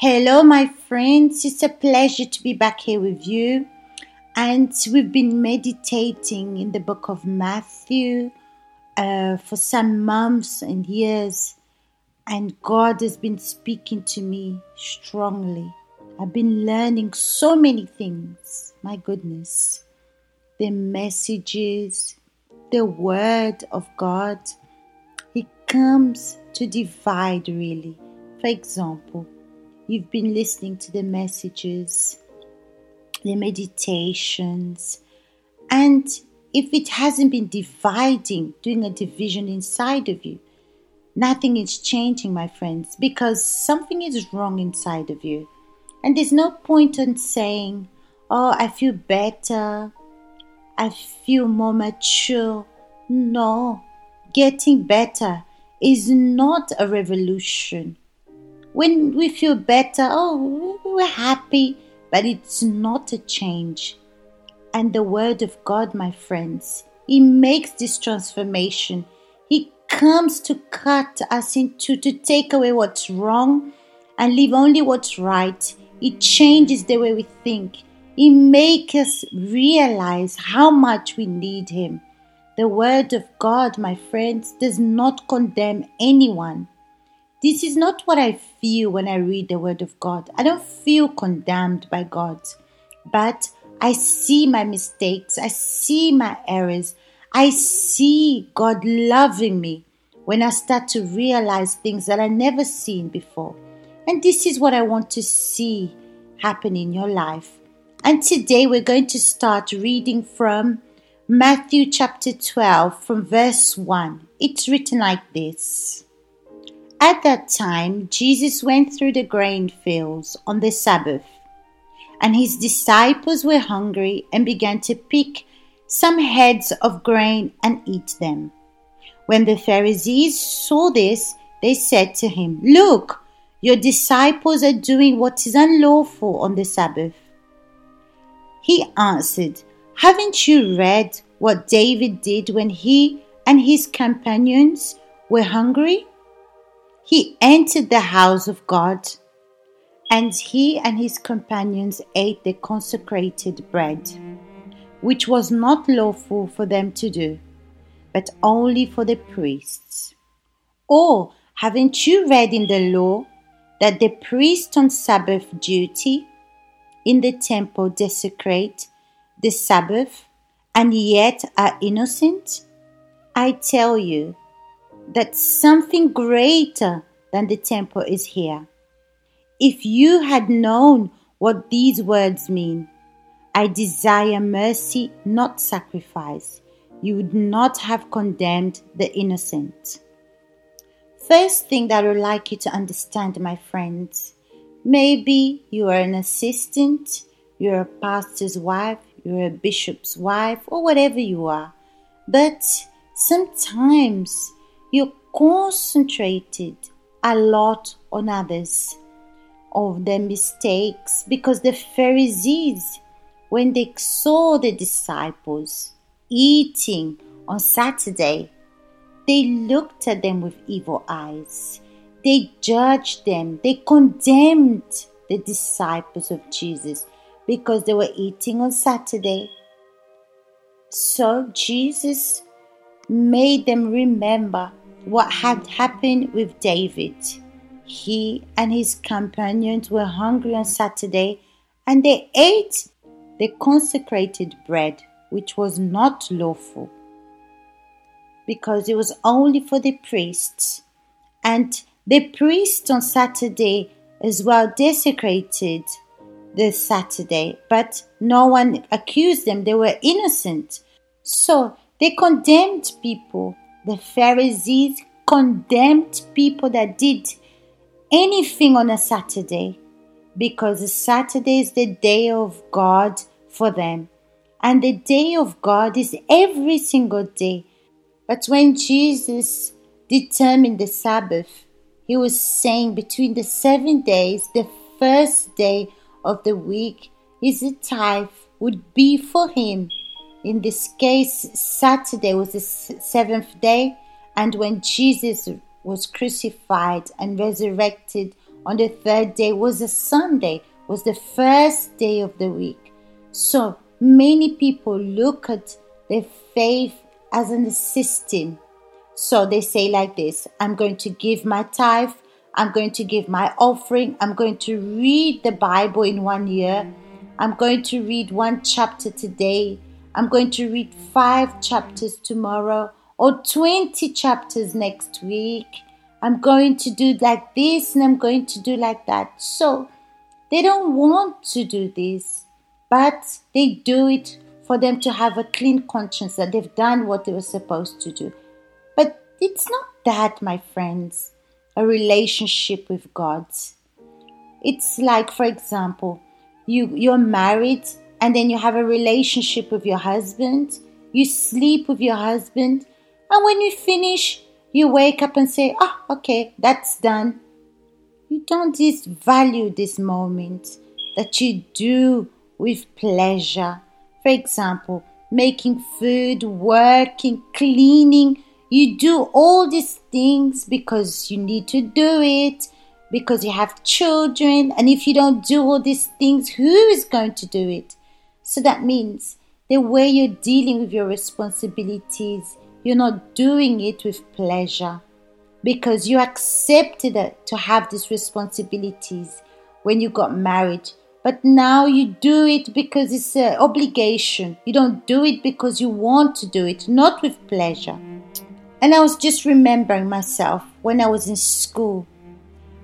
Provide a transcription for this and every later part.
Hello, my friends. It's a pleasure to be back here with you. And we've been meditating in the book of Matthew uh, for some months and years. And God has been speaking to me strongly. I've been learning so many things. My goodness. The messages, the word of God. He comes to divide, really. For example, you've been listening to the messages, the meditations, and if it hasn't been dividing, doing a division inside of you, nothing is changing, my friends, because something is wrong inside of you. And there's no point in saying, Oh, I feel better, I feel more mature. No, getting better is not a revolution. When we feel better, oh, we're happy, but it's not a change. And the Word of God, my friends, He makes this transformation. He comes to cut us into, to take away what's wrong and leave only what's right. It changes the way we think. He makes us realize how much we need Him. The Word of God, my friends, does not condemn anyone. This is not what I feel when I read the Word of God. I don't feel condemned by God, but I see my mistakes, I see my errors, I see God loving me when I start to realize things that I never seen before. And this is what I want to see happen in your life. And today we're going to start reading from Matthew chapter 12 from verse 1. It's written like this At that time, Jesus went through the grain fields on the Sabbath, and his disciples were hungry and began to pick some heads of grain and eat them. When the Pharisees saw this, they said to him, Look, your disciples are doing what is unlawful on the Sabbath. He answered, Haven't you read what David did when he and his companions were hungry? He entered the house of God, and he and his companions ate the consecrated bread, which was not lawful for them to do, but only for the priests. Or haven't you read in the law that the priest on Sabbath duty in the temple desecrate the Sabbath and yet are innocent? I tell you that something greater than the temple is here. If you had known what these words mean, I desire mercy, not sacrifice, you would not have condemned the innocent. First thing that I would like you to understand, my friends, maybe you are an assistant, you're a pastor's wife, you're a bishop's wife, or whatever you are. But sometimes you're concentrated a lot on others, of their mistakes, because the Pharisees, when they saw the disciples eating on Saturday, they looked at them with evil eyes. They judged them. They condemned the disciples of Jesus because they were eating on Saturday. So Jesus made them remember what had happened with David. He and his companions were hungry on Saturday and they ate the consecrated bread, which was not lawful because it was only for the priests. And the priests on Saturday as well desecrated the Saturday, but no one accused them. They were innocent. So they condemned people. The Pharisees condemned people that did anything on a Saturday because Saturday is the day of God for them. And the day of God is every single day. But when Jesus determined the Sabbath, he was saying between the seven days, the first day of the week is a tithe would be for him. In this case, Saturday was the seventh day, and when Jesus was crucified and resurrected On the third day was a Sunday, was the first day of the week. So many people look at their faith as a system. So they say like this I'm going to give my tithe, I'm going to give my offering, I'm going to read the Bible in one year, I'm going to read one chapter today, I'm going to read five chapters tomorrow or 20 chapters next week. I'm going to do like this and I'm going to do like that. So they don't want to do this, but they do it for them to have a clean conscience that they've done what they were supposed to do. But it's not that, my friends, a relationship with God. It's like, for example, you, you're married and then you have a relationship with your husband, you sleep with your husband, and when you finish, you wake up and say, oh, okay, that's done. You don't just value this moment that you do with pleasure. For example, making food, working, cleaning. You do all these things because you need to do it, because you have children. And if you don't do all these things, who is going to do it? So that means the way you're dealing with your responsibilities, you're not doing it with pleasure because you accepted it to have these responsibilities when you got married. But now you do it because it's an obligation. You don't do it because you want to do it, not with pleasure. And I was just remembering myself when I was in school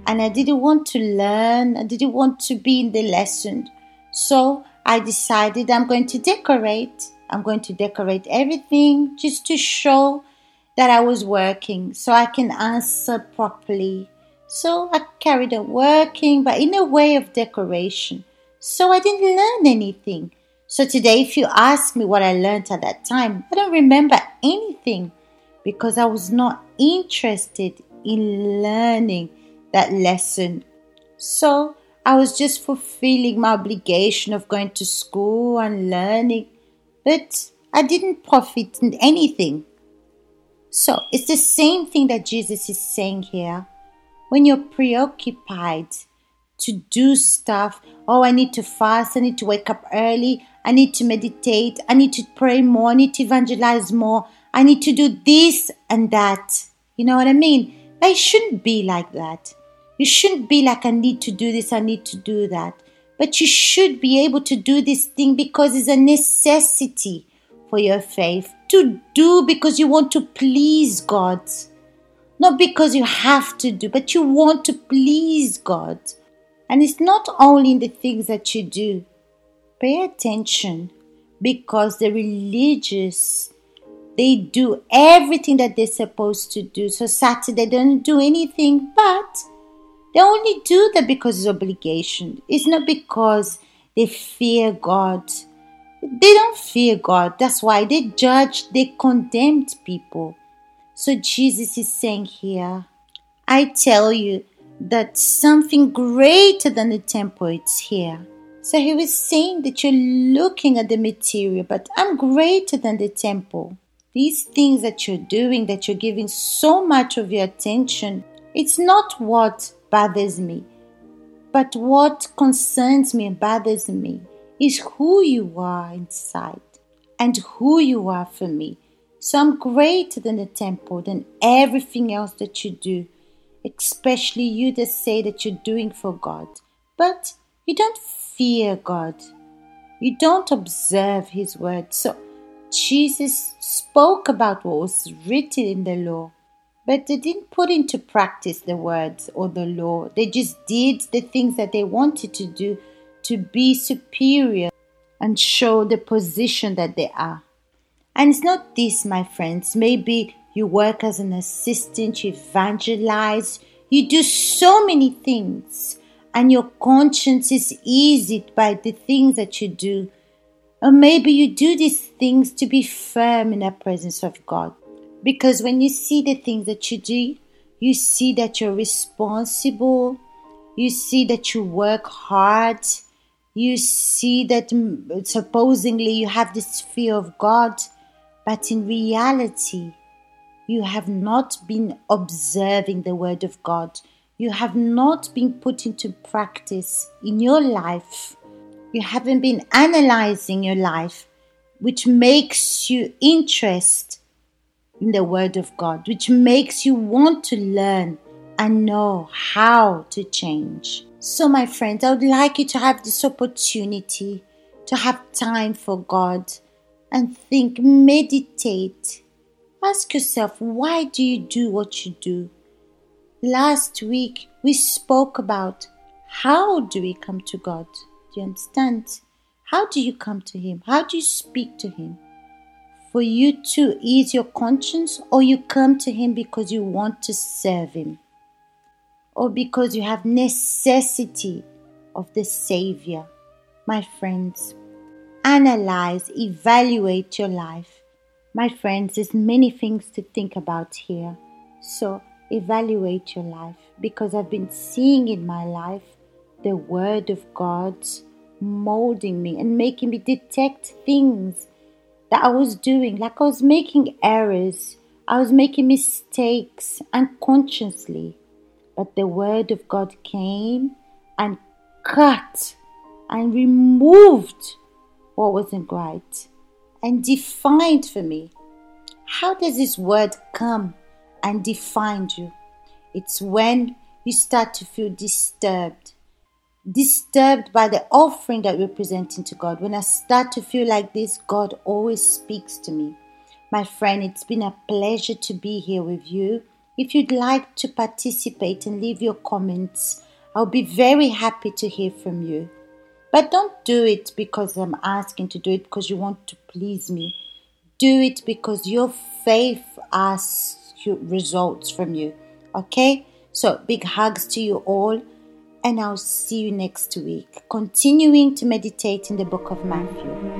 and I didn't want to learn, I didn't want to be in the lesson. So I decided I'm going to decorate. I'm going to decorate everything just to show that I was working so I can answer properly. So I carried on working, but in a way of decoration. So I didn't learn anything. So today, if you ask me what I learned at that time, I don't remember anything because I was not interested in learning that lesson. So I was just fulfilling my obligation of going to school and learning, but I didn't profit in anything. So it's the same thing that Jesus is saying here. When you're preoccupied to do stuff, oh, I need to fast, I need to wake up early, I need to meditate, I need to pray more, I need to evangelize more, I need to do this and that. You know what I mean? I shouldn't be like that. You shouldn't be like, I need to do this, I need to do that. But you should be able to do this thing because it's a necessity for your faith to do because you want to please God. Not because you have to do, but you want to please God. And it's not only in the things that you do. Pay attention because the religious they do everything that they're supposed to do. So Saturday they don't do anything, but they only do that because it's obligation. It's not because they fear God they don't fear God. That's why they judge, they condemned people. So Jesus is saying here, I tell you that something greater than the temple is here. So he was saying that you're looking at the material, but I'm greater than the temple. These things that you're doing, that you're giving so much of your attention, it's not what bothers me, but what concerns me and bothers me is who you are inside and who you are for me. So I'm greater than the temple, than everything else that you do, especially you that say that you're doing for God. But you don't fear God, you don't observe His word. So Jesus spoke about what was written in the law, but they didn't put into practice the words or the law. They just did the things that they wanted to do to be superior and show the position that they are. And it's not this, my friends. Maybe you work as an assistant, you evangelize, you do so many things, and your conscience is eased by the things that you do. Or maybe you do these things to be firm in the presence of God. Because when you see the things that you do, you see that you're responsible, you see that you work hard, you see that supposedly you have this fear of God, but in reality, you have not been observing the Word of God. you have not been put into practice in your life, you haven't been analyzing your life, which makes you interest in the Word of God, which makes you want to learn and know how to change. So, my friends, I would like you to have this opportunity to have time for God and think, meditate. Ask yourself, why do you do what you do? Last week, we spoke about how do we come to God? Do you understand? How do you come to Him? How do you speak to Him? For you to ease your conscience, or you come to Him because you want to serve Him, or because you have necessity of the Savior? My friends, analyze, evaluate your life. My friends, there's many things to think about here. So evaluate your life because I've been seeing in my life the Word of God molding me and making me detect things that I was doing. Like I was making errors, I was making mistakes unconsciously. But the Word of God came and cut and removed what wasn't right and defined for me. How does this word come and define you? It's when you start to feel disturbed. Disturbed by the offering that we're presenting to God. When I start to feel like this, God always speaks to me. My friend, it's been a pleasure to be here with you. If you'd like to participate and leave your comments, I'll be very happy to hear from you. But don't do it because I'm asking to do it because you want to please me. Do it because your faith asks results from you. Okay? So, big hugs to you all, and I'll see you next week, continuing to meditate in the book of Matthew.